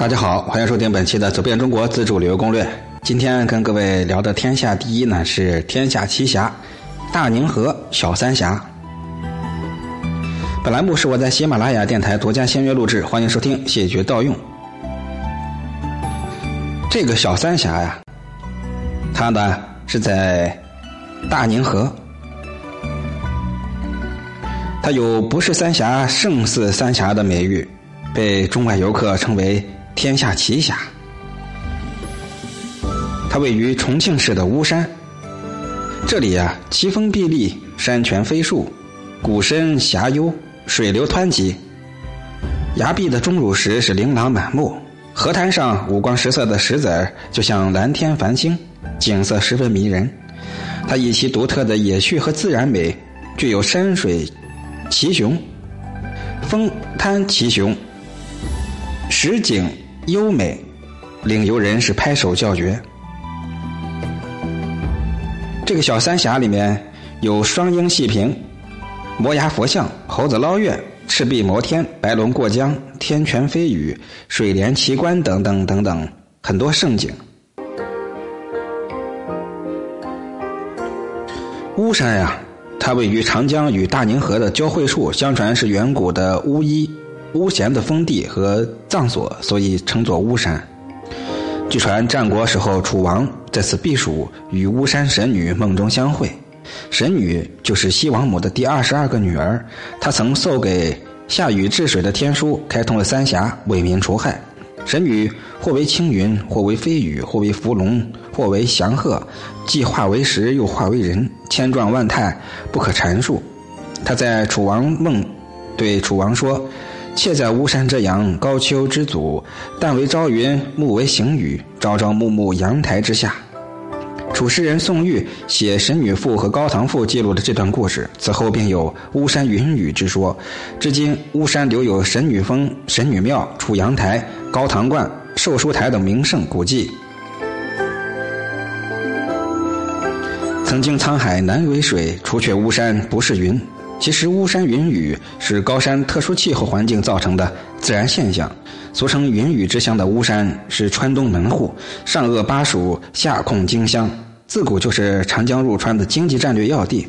大家好，欢迎收听本期的《走遍中国自助旅游攻略》。今天跟各位聊的天下第一呢是天下奇侠——大宁河小三峡。本栏目是我在喜马拉雅电台独家签约录制，欢迎收听，谢绝盗用。这个小三峡呀，它呢是在大宁河，它有不是三峡胜似三峡的美誉，被中外游客称为。天下奇峡，它位于重庆市的巫山。这里呀，奇峰壁立，山泉飞树，谷深峡幽，水流湍急。崖壁的钟乳石是琳琅满目，河滩上五光十色的石子儿就像蓝天繁星，景色十分迷人。它以其独特的野趣和自然美，具有山水奇雄、峰滩奇雄、实景。优美，领游人是拍手叫绝。这个小三峡里面有双鹰戏屏、摩崖佛像、猴子捞月、赤壁摩天、白龙过江、天泉飞雨、水帘奇观等等等等很多胜景。巫山呀，它位于长江与大宁河的交汇处，相传是远古的巫医。巫咸的封地和葬所，所以称作巫山。据传战国时候，楚王在此避暑，与巫山神女梦中相会。神女就是西王母的第二十二个女儿，她曾授给夏禹治水的天书，开通了三峡，为民除害。神女或为青云，或为飞羽，或为伏龙，或为祥鹤，既化为石，又化为人，千状万态，不可阐述。她在楚王梦对楚王说。妾在巫山之阳，高丘之祖，但为朝云，暮为行雨，朝朝暮暮阳台之下。楚诗人宋玉写《神女赋》和《高唐赋》，记录了这段故事。此后便有巫山云雨之说。至今，巫山留有神女峰、神女庙、楚阳台、高堂观、寿书台等名胜古迹。曾经沧海难为水，除却巫山不是云。其实巫山云雨是高山特殊气候环境造成的自然现象，俗称云雨之乡的巫山是川东门户，上扼巴蜀，下控荆襄，自古就是长江入川的经济战略要地。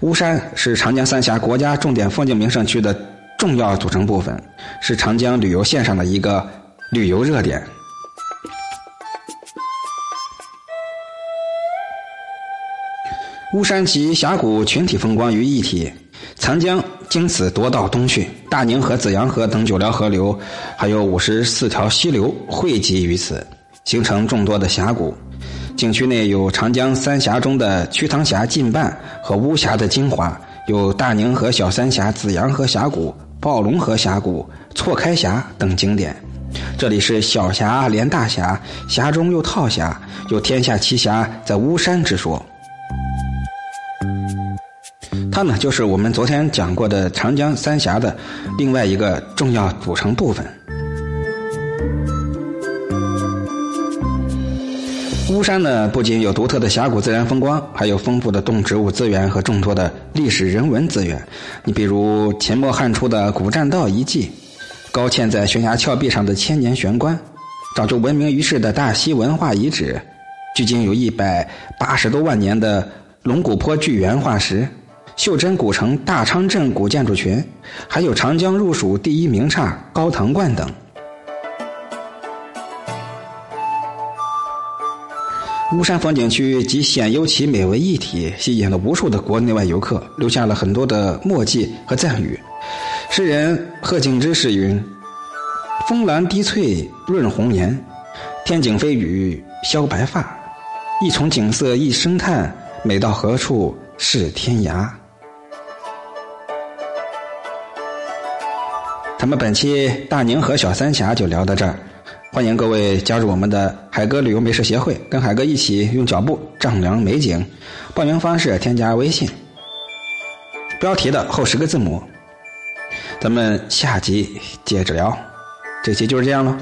巫山是长江三峡国家重点风景名胜区的重要组成部分，是长江旅游线上的一个旅游热点。巫山集峡谷群体风光于一体。长江经此夺道东去，大宁河、子阳河等九条河流，还有五十四条溪流汇集于此，形成众多的峡谷。景区内有长江三峡中的瞿塘峡近半和巫峡的精华，有大宁河小三峡、子阳河峡谷、暴龙河峡谷、错开峡等景点。这里是小峡连大峡，峡中又套峡，有天下奇峡在巫山之说。它呢，就是我们昨天讲过的长江三峡的另外一个重要组成部分。巫山呢，不仅有独特的峡谷自然风光，还有丰富的动植物资源和众多的历史人文资源。你比如秦末汉初的古栈道遗迹，高嵌在悬崖峭壁上的千年悬棺，早就闻名于世的大溪文化遗址，距今有一百八十多万年的龙骨坡巨猿化石。袖珍古城大昌镇古建筑群，还有长江入蜀第一名刹高堂观等。巫山风景区集险优奇美为一体，吸引了无数的国内外游客，留下了很多的墨迹和赞誉。诗人贺敬之诗云：“峰岚低翠润红颜，天井飞雨消白发。一重景色一声叹，美到何处是天涯。”咱们本期大宁河小三峡就聊到这儿，欢迎各位加入我们的海哥旅游美食协会，跟海哥一起用脚步丈量美景。报名方式：添加微信，标题的后十个字母。咱们下集接着聊，这期就是这样了。